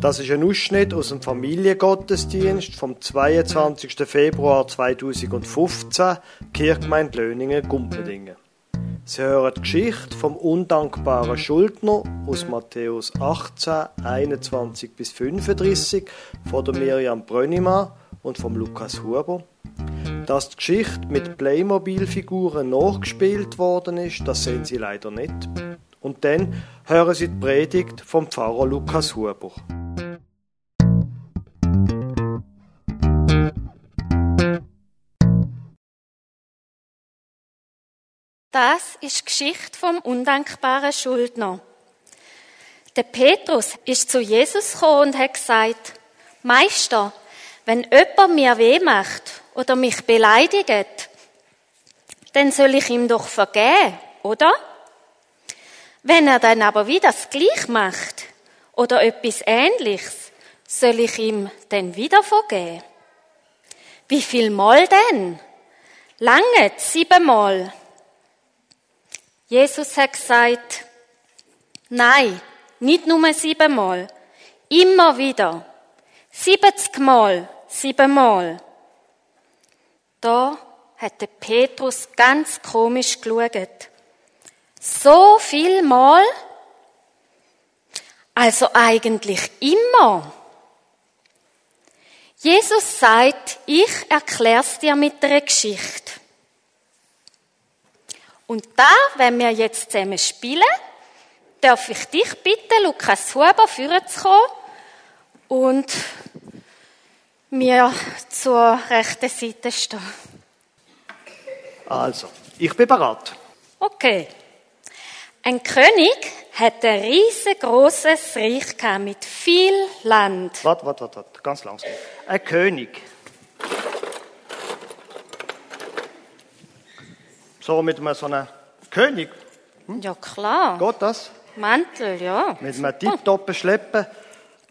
Das ist ein Ausschnitt aus dem Familiengottesdienst vom 22. Februar 2015, Kirchgemeinde Löningen, Gumpendingen. Sie hören die Geschichte vom undankbaren Schuldner aus Matthäus 18, 21 bis 35 von der Miriam Brönnimann und vom Lukas Huber. Dass die Geschichte mit Playmobil-Figuren nachgespielt worden ist, das sehen Sie leider nicht. Und dann hören Sie die Predigt vom Pfarrer Lukas Huber. Das ist die Geschichte vom undankbaren Schuldner. Der Petrus ist zu Jesus gekommen und hat gesagt, Meister, wenn jemand mir weh macht oder mich beleidigt, dann soll ich ihm doch vergeben, oder? Wenn er dann aber wieder das Gleich macht oder etwas Ähnliches, soll ich ihm dann wieder vergeben? Wie viel Mal denn? Lange, siebenmal. Jesus hat gesagt, nein, nicht nur siebenmal, immer wieder. 70 Mal, siebenmal. Da hat der Petrus ganz komisch geschaut. So viel Mal? Also eigentlich immer. Jesus sagt, ich erklär's dir mit einer Geschichte. Und da, wenn wir jetzt zusammen spielen, darf ich dich bitten, Lukas Huber, führen zu kommen und mir zur rechten Seite stehen. Also, ich bin bereit. Okay. Ein König hat ein riesengroßes Reich mit viel Land. Warte, warte, warte, ganz langsam. Ein König. So mit einem so einem König. Ja, klar. Geht das? Mantel, ja. Mit einem tipptoppen Schleppen.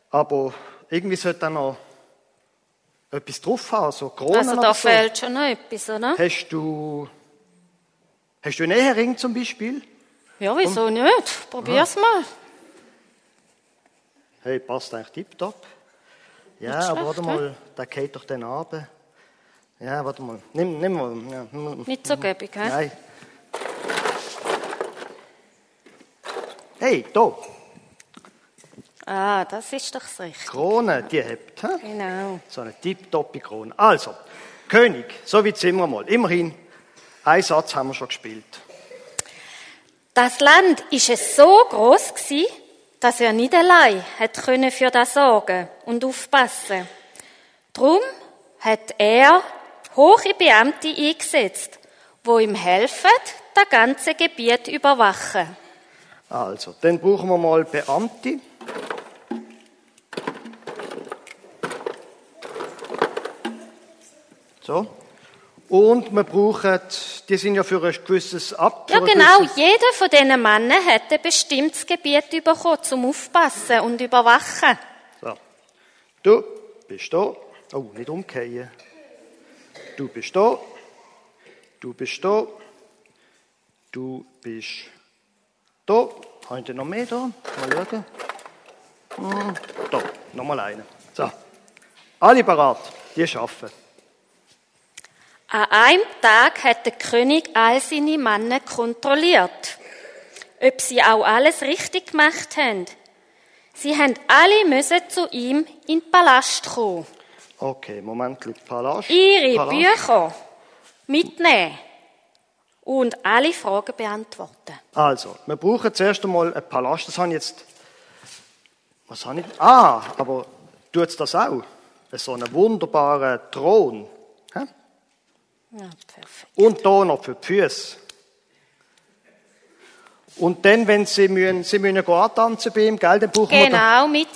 Aber irgendwie sollte da noch etwas drauf haben, so Kronen Also da oder so. fehlt schon noch etwas, oder? Hast du, hast du einen Ehering zum Beispiel? Ja, wieso nicht? Probier's mal. Hey, passt eigentlich tipptopp. Ja, aber schlecht, warte mal, der geht doch dann runter. Ja, warte mal. Nimm, nimm mal. Ja. Nicht so gäbig, hä? Nein. Hey, da, Ah, das ist doch das Richtige. Krone, die habt. hä? Genau. So eine tipptoppe Krone. Also, König, so wie sind wir mal. Immerhin, einen Satz haben wir schon gespielt. Das Land ist es so groß gsi, dass er nicht allein hat können für das sorgen und aufpassen. Drum hat er hohe Beamte eingesetzt, wo ihm helfen, das ganze Gebiet überwachen. Also, dann brauchen wir mal Beamte. So. Und wir brauchen, die sind ja für ein gewisses Ab. Ja, genau. Jeder von diesen Männern hat ein bestimmtes Gebiet bekommen, zum Aufpassen und Überwachen. So. Du bist da. Oh, nicht umkehren. Du bist da. Du bist da. Du bist da. Haben wir noch mehr da? Mal schauen. Hm, Da, nochmal einen. So. Alle parat. Die arbeiten. An einem Tag hat der König all seine Männer kontrolliert, ob sie auch alles richtig gemacht haben. Sie haben alle müssen zu ihm in den Palast kommen, Okay, Moment, Palast. ihre Palast. Bücher mitnehmen und alle Fragen beantworten. Also, wir brauchen zuerst einmal einen Palast. Das habe ich jetzt. Was habe ich? Ah, aber tut das auch? So einen wunderbaren Thron. Hä? Ja, perfekt. Und da noch für die Füße. Und dann, wenn sie müssen, sie müssen gehen antanzen bei ihm, gell, dann brauchen wir da Genau, mit,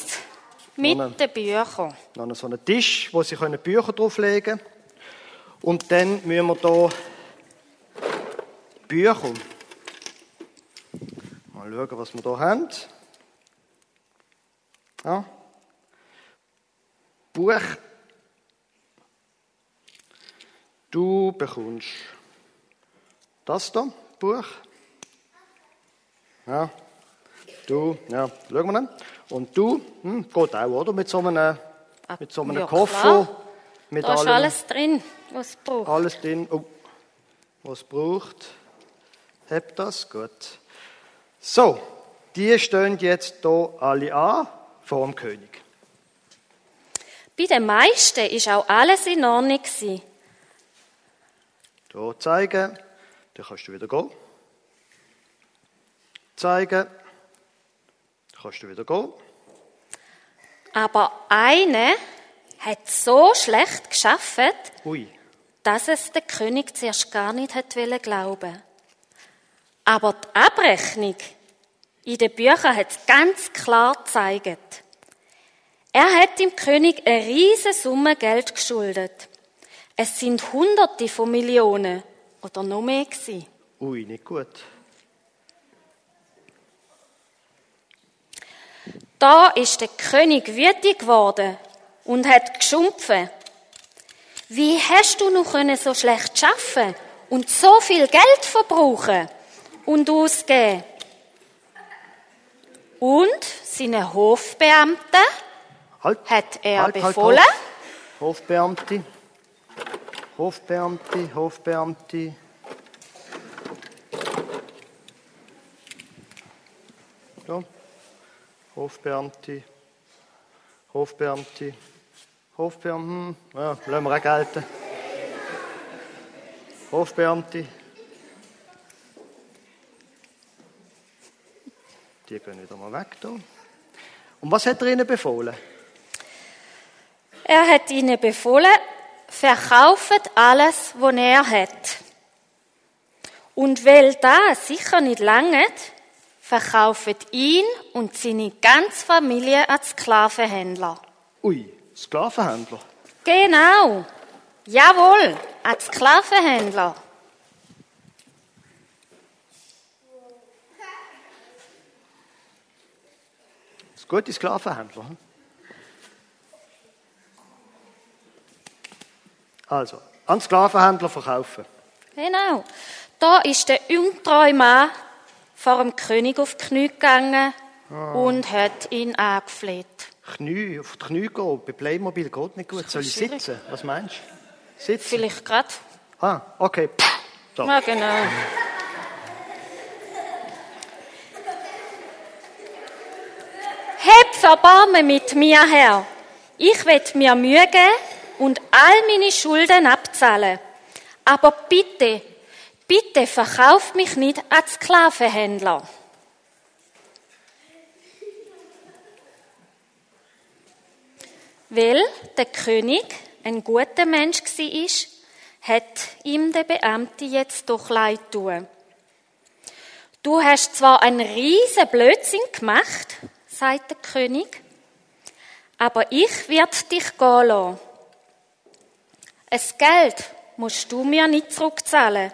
mit Moment. den Büchern. noch so einen Tisch, wo sie können Bücher drauflegen können. Und dann müssen wir da Bücher. Mal schauen, was wir da haben. Ja. Buch. Du bekommst das da, Buch. Ja. Du, ja, schauen wir dann. Und du, hm, geht auch, oder? Mit so einem, mit so einem Ja, Koffer. klar. Mit Da ist allem, alles drin, was es braucht. alles drin. Oh, was es braucht. Habt das? Gut. So, die stehen jetzt hier alle an vor dem König. Bei den meisten ist auch alles in Ordnung. Hier zeigen, dann kannst du wieder gehen. Zeigen, kannst du wieder gehen. Aber eine hat so schlecht geschafft, dass es der König zuerst gar nicht hat wollen glauben. Aber die Abrechnung in den Büchern hat es ganz klar gezeigt. Er hat dem König eine riesige Summe Geld geschuldet. Es sind Hunderte von Millionen oder noch mehr gewesen. ui, nicht gut. Da ist der König wütig geworden und hat geschumpfen. Wie hast du noch können so schlecht schaffen und so viel Geld verbrauchen und ausgeben? Und seine Hofbeamten Halt, hat er halt, halt, befohlen, halt. Hofbeamte, Hofbeamte, Hofbeamte. So. Hofbeamte, Hofbeamte, Hofbeamte, hm, ja, lassen wir auch gelten. Hofbeamte. Die gehen wieder mal weg da. Und was hat er ihnen befohlen? er hat ihnen befohlen, verkauft alles, was er hat. Und weil das sicher nicht langt, verkauft ihn und seine ganze Familie als Sklavenhändler. Ui, Sklavenhändler. Genau. Jawohl, als Sklavenhändler. Das gute Sklavenhändler. hm? Also, an Sklavenhändler verkaufen. Genau. Da ist der untreue Mann vor dem König auf die Knie gegangen und hat ihn angefleht. Knie, auf die Knie gehen, bei Playmobil geht nicht gut. Soll ich schwierig. sitzen? Was meinst du? Sitzen? Vielleicht gerade. Ah, okay. So. Ja, genau. Heb Erbarmen mit mir, Herr. Ich will mir Mühe geben und all meine Schulden abzahlen. Aber bitte, bitte verkauf mich nicht als Sklavenhändler. Weil der König ein guter Mensch war, hat ihm der Beamte jetzt doch leid tun. Du hast zwar einen riesen Blödsinn gemacht, sagt der König, aber ich werd dich gehen lassen. Es Geld musst du mir nicht zurückzahlen.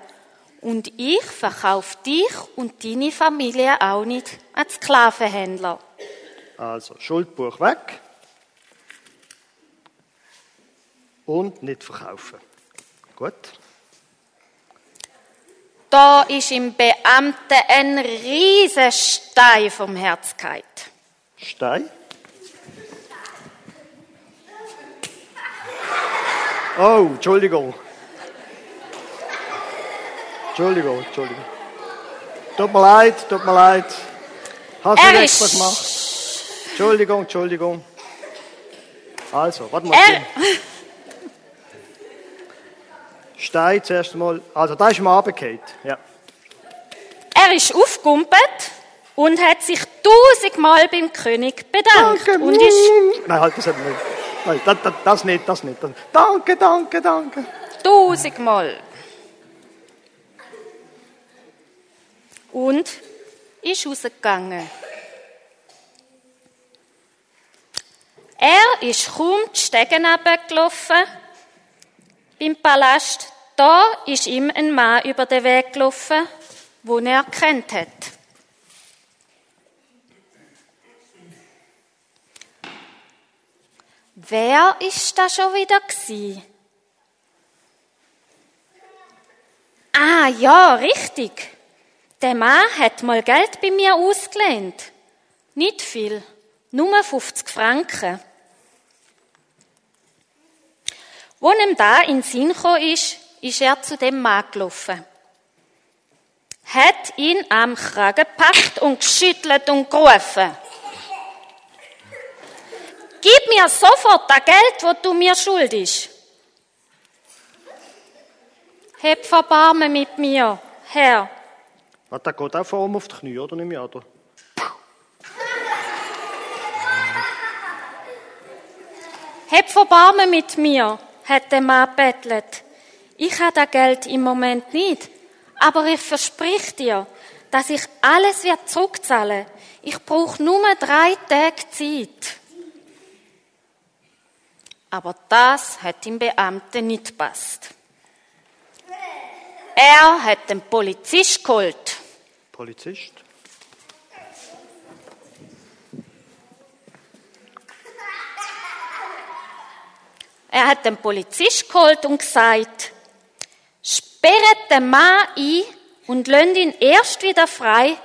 Und ich verkauf dich und deine Familie auch nicht als Sklavenhändler. Also, Schuldbuch weg. Und nicht verkaufen. Gut. Da ist im Beamten ein riesen Stein vom Herz gefallen. Stein. Oh, Entschuldigung. Entschuldigung, Entschuldigung. Tut mir leid, tut mir leid. Hast du extra gemacht? Entschuldigung, Entschuldigung. Also, warte mal. Stein zuerst mal. Also, da ist mal runtergefallen. Ja. er ist aufgumpelt und hat sich tausendmal beim König bedankt. Danke. Und ist Nein, halt, das hat nicht. Nein, das, das, das nicht, das nicht. Das. Danke, danke, danke. tausendmal. Und ist rausgegangen. Er ist kaum die Stegen gelaufen beim Palast. Da ist ihm ein Mann über den Weg gelaufen, den er erkannt hat. Wer ist da schon wieder? Ah, ja, richtig. Der Mann hat mal Geld bei mir ausgelehnt. Nicht viel, nur 50 Franken. Wo ihm da in den Sinn gekommen ist, ist er zu dem Mann gelaufen. Hat ihn am Kragen gepackt und geschüttelt und gerufen. Gib mir sofort das Geld, das du mir schuldest. Heb Verbarmen mit mir, Herr. Ah, der geht auch vor ihm auf die Knie, oder nicht mehr? Oder? Heb Verbarmen mit mir, hat der Mann bettelt. Ich habe das Geld im Moment nicht, aber ich versprich dir, dass ich alles wird zurückzahlen. Ich brauche nur drei Tage Zeit. Aber das hat dem Beamten nicht gepasst. Er hat den Polizist geholt. Polizist? Er hat den Polizist geholt und gesagt, sperret den Mann ein und lönt ihn erst wieder frei,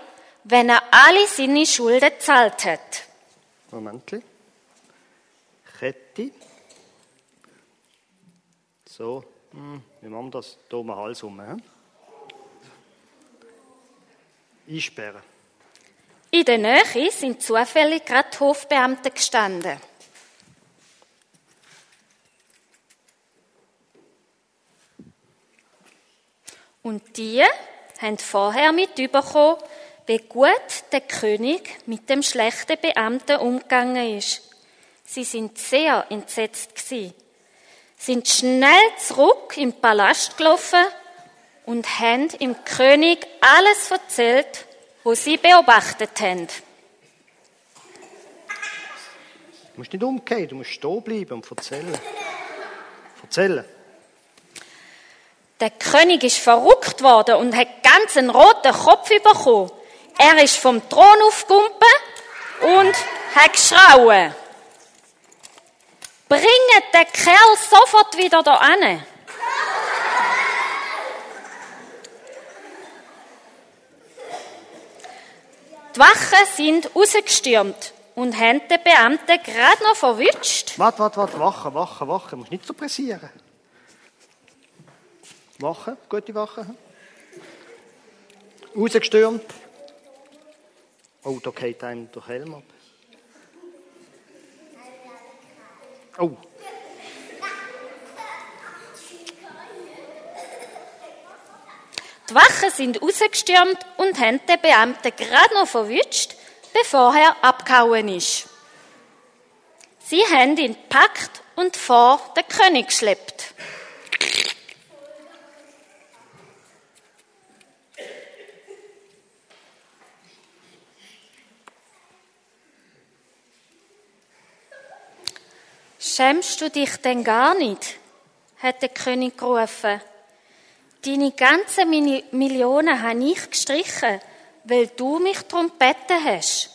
wenn er alle seine Schulden gezahlt hat. Moment. Kette. So, hm, wie machen wir das? Hier um den Hals herum. He? Einsperren. In der Nähe sind zufällig gerade Hofbeamte gestanden. Und die haben vorher mitbekommen, wie gut der König mit dem schlechten Beamten umgegangen ist. Sie sind sehr entsetzt gewesen, sind schnell zurück im Palast gelaufen und haben im König alles erzählt, was sie beobachtet haben. Du musst nicht umgehen, du musst stehen bleiben und erzählen. Erzählen. Der König ist verrückt worden und hat ganz einen roten Kopf bekommen. Er ist vom Thron aufgumpen und hat geschrauen. Bringet den Kerl sofort wieder da an. Die Wachen sind rausgestürmt und haben den Beamten gerade noch verwünscht. Warte, warte, warte, wachen, wachen, wachen. Du musst nicht so pressieren. Wachen, gute Wachen. Rausgestürmt. Oh, da geht einem der Helm ab. Oh. Die Wachen sind rausgestürmt und haben den Beamten gerade noch verwünscht, bevor er abgehauen ist. Sie haben ihn gepackt und vor den König geschleppt. Schämst du dich denn gar nicht? hat der König gerufen. Deine ganzen Millionen habe ich gestrichen, weil du mich darum gebeten hast.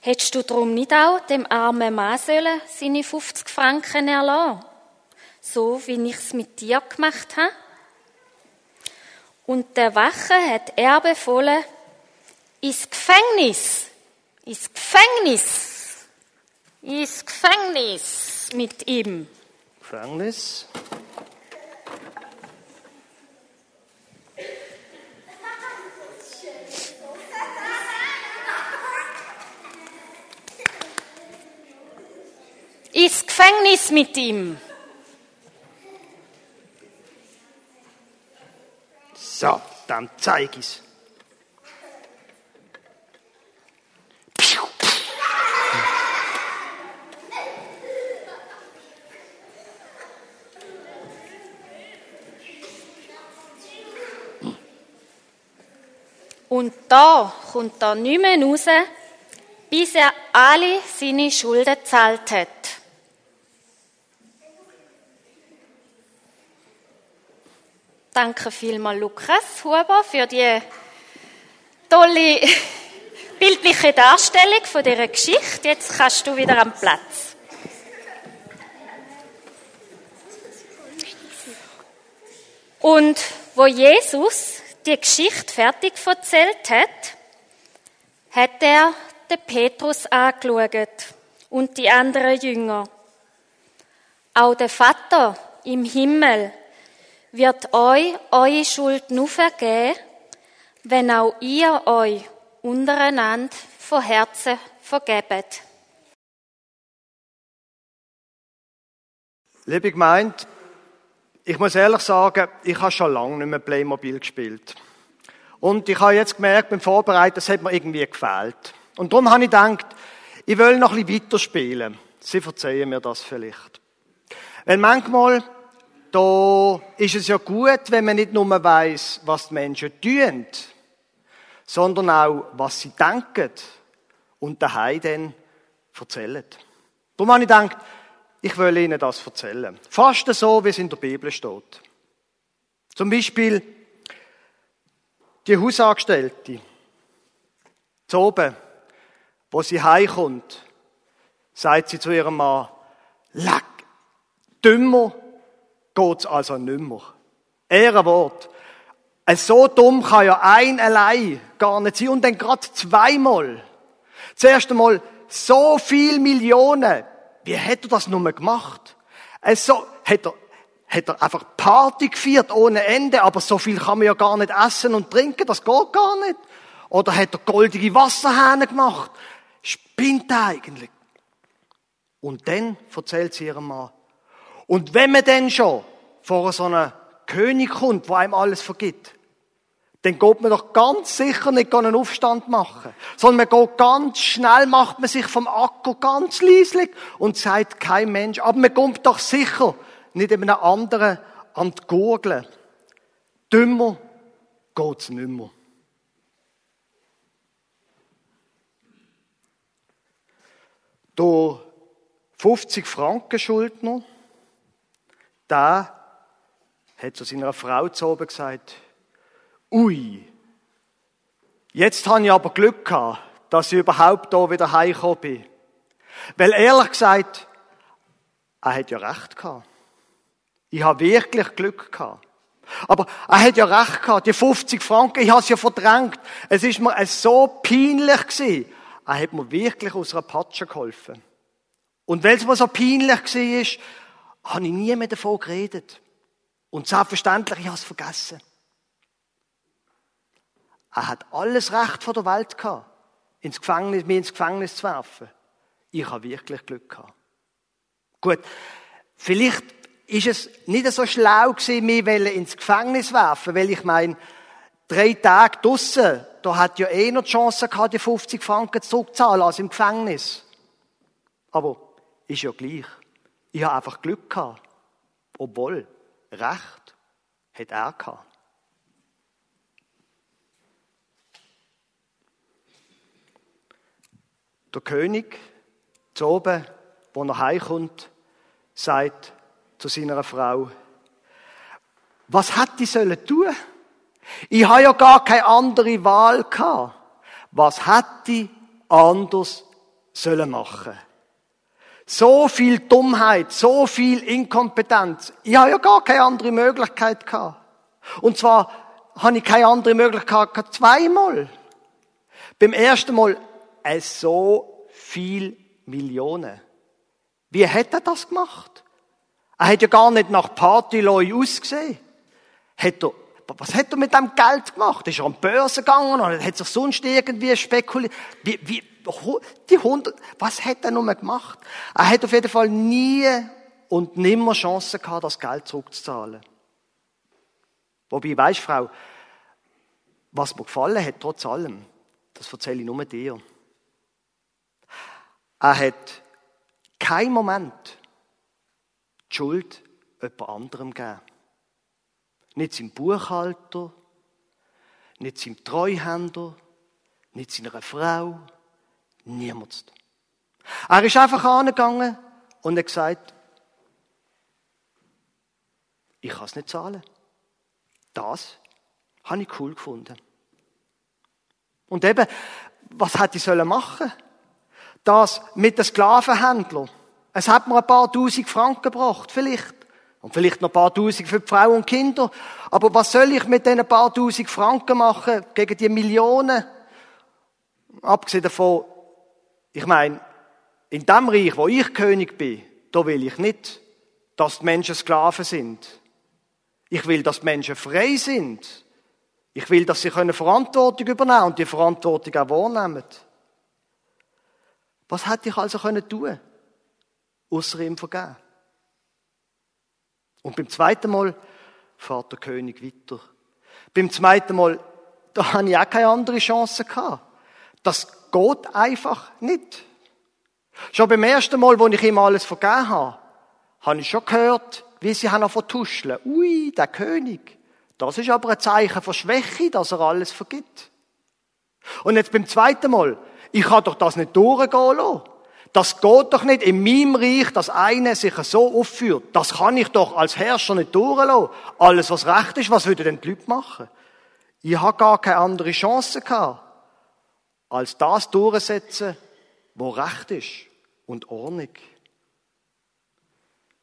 Hättest du darum nicht auch dem armen Mann sollen seine 50 Franken erlassen? So wie ich es mit dir gemacht habe? Und der Wache hat er befohlen, ins Gefängnis, ins Gefängnis, ins Gefängnis mit ihm. Gefängnis. Ins Gefängnis mit ihm. So, dann zeig ich's. Und da kommt er nicht mehr raus, bis er alle seine Schulden gezahlt hat. Danke vielmals, Lukas Huber, für die tolle bildliche Darstellung von dieser Geschichte. Jetzt kannst du wieder am Platz. Und wo Jesus die Geschichte fertig erzählt hat, hat er den Petrus angeschaut und die anderen Jünger. Auch der Vater im Himmel wird euch eure Schuld nur vergeben, wenn auch ihr euch untereinander von Herzen vergebt. Liebe Gemeinde, ich muss ehrlich sagen, ich habe schon lange nicht mehr Playmobil gespielt. Und ich habe jetzt gemerkt, beim Vorbereiten, das hat mir irgendwie gefehlt. Und darum habe ich gedacht, ich will noch ein bisschen weiterspielen. Sie verzeihen mir das vielleicht. Weil manchmal, da ist es ja gut, wenn man nicht nur weiß, was die Menschen tun, sondern auch, was sie denken und daheim dann erzählen. Darum habe ich gedacht, ich will Ihnen das erzählen. Fast so, wie es in der Bibel steht. Zum Beispiel die Hausangestellte. Zu oben, wo sie heimkommt, sagt sie zu ihrem Mann, leck, dümmer geht's also nimmer. Ehrenwort. So dumm kann ja ein allein gar nicht sein. Und dann gerade zweimal. Zuerst einmal so viel Millionen wie hat er das nur gemacht? Also, hat er, hat er einfach Party gefeiert ohne Ende, aber so viel kann man ja gar nicht essen und trinken, das geht gar nicht. Oder hat er goldige Wasserhähne gemacht? Spinnt eigentlich. Und dann erzählt sie ihrem Mann. Und wenn man dann schon vor so einem König kommt, wo einem alles vergibt, dann geht man doch ganz sicher nicht einen Aufstand machen. Sondern man geht ganz schnell, macht man sich vom Acker ganz leislich und sagt kein Mensch. Aber man kommt doch sicher nicht einem anderen an die Gurgel. Dümmer geht's nicht mehr. Der 50 Franken Schuldner, der hat zu seiner Frau zu oben gesagt, Ui. Jetzt habe ich aber Glück gehabt, dass ich überhaupt da wieder heimgekommen bin. Weil ehrlich gesagt, er hat ja recht gehabt. Ich habe wirklich Glück gehabt. Aber er hat ja recht gehabt. Die 50 Franken, ich habe es ja verdrängt. Es ist mir so peinlich gewesen. Er hat mir wirklich aus einer Patsche geholfen. Und weil es mir so peinlich war, habe ich nie mehr davon geredet. Und selbstverständlich, ich habe es vergessen. Er hat alles Recht von der Welt gehabt, ins Gefängnis, mich ins Gefängnis zu werfen. Ich habe wirklich Glück gehabt. Gut, vielleicht ist es nicht so schlau gewesen, mich ins Gefängnis werfen, weil ich meine, drei Tage draussen, da hat ja eh noch die Chance gehabt, die 50 Franken zurückzahlen als im Gefängnis. Aber ist ja gleich. Ich habe einfach Glück gehabt. Obwohl, Recht hat er gehabt. Der König, zu oben, wo er heimkommt, sagt zu seiner Frau, was hat die sollen tun? Ich habe ja gar keine andere Wahl gehabt. Was hat die anders sollen machen? So viel Dummheit, so viel Inkompetenz. Ich habe ja gar keine andere Möglichkeit gehabt. Und zwar habe ich keine andere Möglichkeit gehabt zweimal. Beim ersten Mal es so viel Millionen. Wie hat er das gemacht? Er hat ja gar nicht nach Partyloi ausgesehen. Hat er, was hat er mit dem Geld gemacht? Ist er an die Börse gegangen oder hat sich sonst irgendwie spekuliert? Wie, wie, die hundert, was hat er nur gemacht? Er hat auf jeden Fall nie und nimmer Chance gehabt, das Geld zurückzuzahlen. Wobei, weisst Frau, was mir gefallen hat, trotz allem, das erzähle ich nur dir. Er hat keinen Moment die Schuld jemand anderem gegeben. Nicht seinem Buchhalter, nicht seinem Treuhänder, nicht seiner Frau, niemand. Er ist einfach angegangen und hat gesagt, ich kann es nicht zahlen. Das habe ich cool gefunden. Und eben, was hätte ich machen sollen? das mit den Sklavenhändlern. Es hat mir ein paar tausend Franken gebracht, vielleicht. Und vielleicht noch ein paar tausend für die Frauen und Kinder. Aber was soll ich mit diesen paar tausend Franken machen gegen die Millionen? Abgesehen davon, Ich meine, in dem Reich, wo ich König bin, da will ich nicht, dass die Menschen Sklaven sind. Ich will, dass die Menschen frei sind. Ich will, dass sie Verantwortung übernehmen und die Verantwortung auch wahrnehmen. Was hätte ich also können tun? Außer ihm vergeben. Und beim zweiten Mal fährt der König weiter. Beim zweiten Mal, da habe ich auch keine andere Chance gehabt. Das geht einfach nicht. Schon beim ersten Mal, wo ich ihm alles vergeben habe, habe ich schon gehört, wie sie haben vertuscheln. Ui, der König. Das ist aber ein Zeichen von Schwäche, dass er alles vergibt. Und jetzt beim zweiten Mal, ich kann doch das nicht durchgehen lassen. Das geht doch nicht in meinem Reich, dass einer sich so aufführt. Das kann ich doch als Herrscher nicht durchlassen. Alles, was recht ist, was würden denn die Leute machen? Ich habe gar keine andere Chance gehabt, als das durchsetzen, wo recht ist und Ordnung.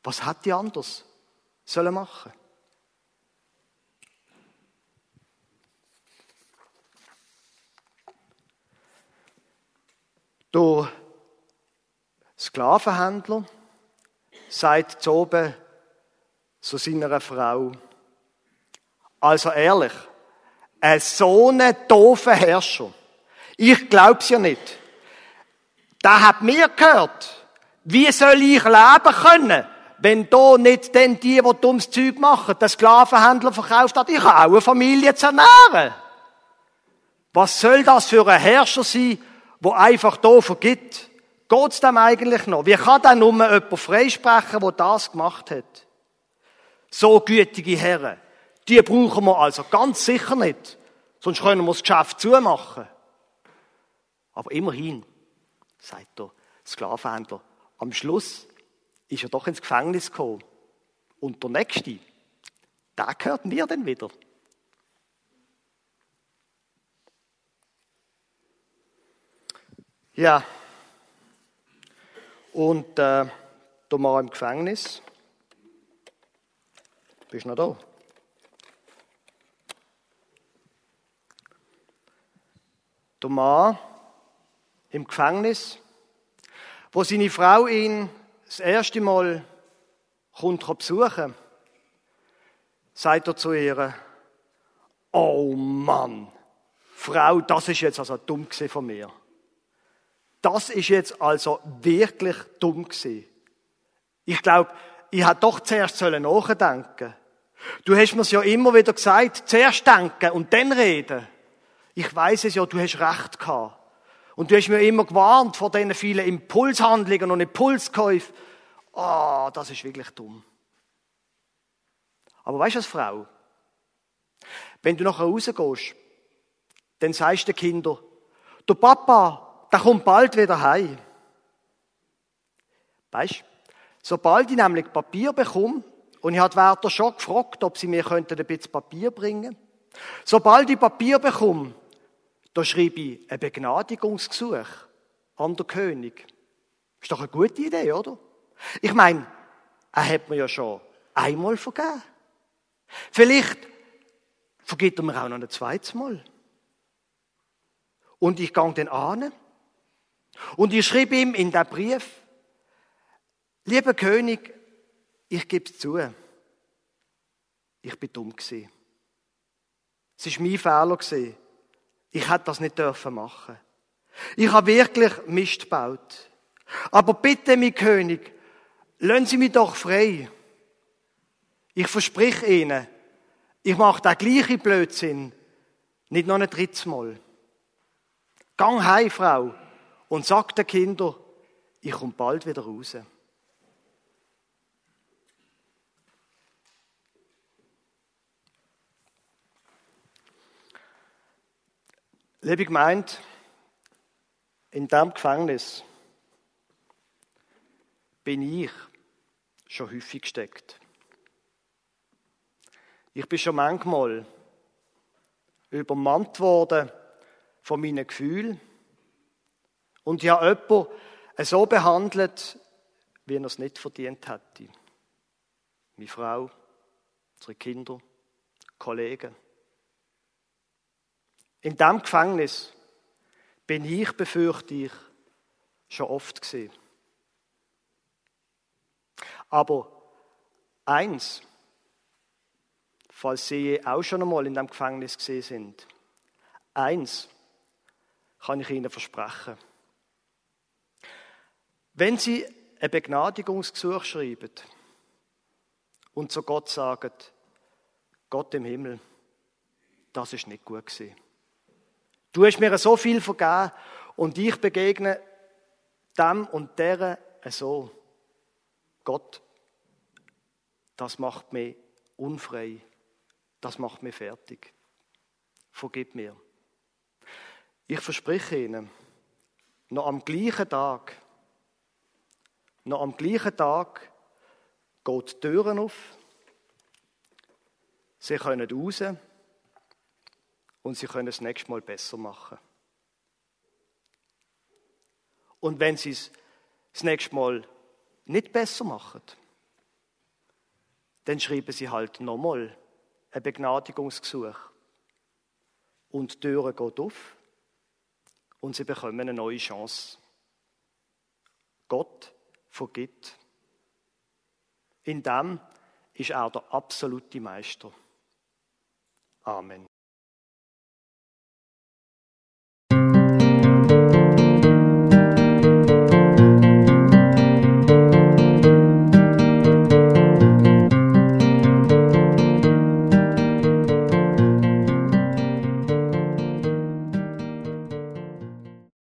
Was hat die anders sollen machen? Der Sklavenhändler sagt zu oben zu seiner Frau, also ehrlich, ein so ein doofer Herrscher, ich glaub's ja nicht, der hat mir gehört, wie soll ich leben können, wenn da nicht denn die, die dummes Zeug machen, der Sklavenhändler verkauft hat, ich habe auch eine Familie zu ernähren. Was soll das für ein Herrscher sein, wo einfach da vergibt. Geht's dem eigentlich noch? Wie kann denn nur jemand freisprechen, der das gemacht hat? So gütige Herren. Die brauchen wir also ganz sicher nicht. Sonst können wir das Geschäft zumachen. Aber immerhin, sagt der Sklavenhändler, am Schluss ist er doch ins Gefängnis gekommen. Und der Nächste, der gehört mir dann wieder. Ja. Und äh, da war im Gefängnis. Bist du noch da? Der Mann im Gefängnis, wo seine Frau ihn das erste Mal kommt besuchen, sagt er zu ihr, oh Mann, Frau, das ist jetzt also dumm von mir. Das ist jetzt also wirklich dumm gewesen. Ich glaube, ich hätte doch zuerst nachdenken Du hast mir's ja immer wieder gesagt, zuerst denken und dann reden. Ich weiß es ja, du hast recht gehabt. Und du hast mir immer gewarnt vor diesen vielen Impulshandlungen und Impulskäufen. Ah, oh, das ist wirklich dumm. Aber weißt du als Frau? Wenn du nachher rausgehst, dann sagst du den Kindern, der Papa, der kommt bald wieder heim. Weißt sobald ich nämlich Papier bekomme, und ich habe Wärter schon gefragt, ob sie mir ein bisschen Papier bringen könnten. Sobald ich Papier bekomme, da schreibe ich ein Begnadigungsgesuch an den König. Ist doch eine gute Idee, oder? Ich meine, er hat mir ja schon einmal vergeben. Vielleicht vergibt er mir auch noch ein zweites Mal. Und ich gehe dann an und ich schrieb ihm in der Brief, lieber König, ich gebe zu, ich bin dumm gewesen. Es ist mein Fehler gewesen. Ich hätte das nicht dürfen machen. Ich habe wirklich Mist gebaut. Aber bitte, mein König, lassen Sie mich doch frei. Ich versprich Ihnen, ich mache den gleichen Blödsinn nicht noch ein drittes Mal. Gang heim, Frau und sagt den Kindern, ich komme bald wieder raus. Liebe Gemeinde, in diesem Gefängnis bin ich schon häufig gesteckt. Ich bin schon manchmal übermannt worden von meinen Gefühlen und ich habe so behandelt, wie er es nicht verdient hätte. Meine Frau, unsere Kinder, Kollegen. In diesem Gefängnis bin ich, befürchte ich, schon oft gesehen. Aber eins, falls Sie auch schon einmal in dem Gefängnis gesehen sind, eins kann ich Ihnen versprechen. Wenn Sie ein Begnadigungsgesuch schreiben und zu Gott sagen, Gott im Himmel, das ist nicht gut gewesen. Du hast mir so viel vergeben und ich begegne dem und der so. Gott, das macht mich unfrei. Das macht mich fertig. Vergib mir. Ich verspreche Ihnen, noch am gleichen Tag, noch am gleichen Tag geht die Türen auf, Sie können raus und Sie können es nächstes Mal besser machen. Und wenn Sie es das nächste Mal nicht besser machen, dann schreiben Sie halt nochmal ein Begnadigungsgesuch. Und die Türe geht auf und Sie bekommen eine neue Chance. Gott vergibt. In dem ist er der absolute Meister. Amen.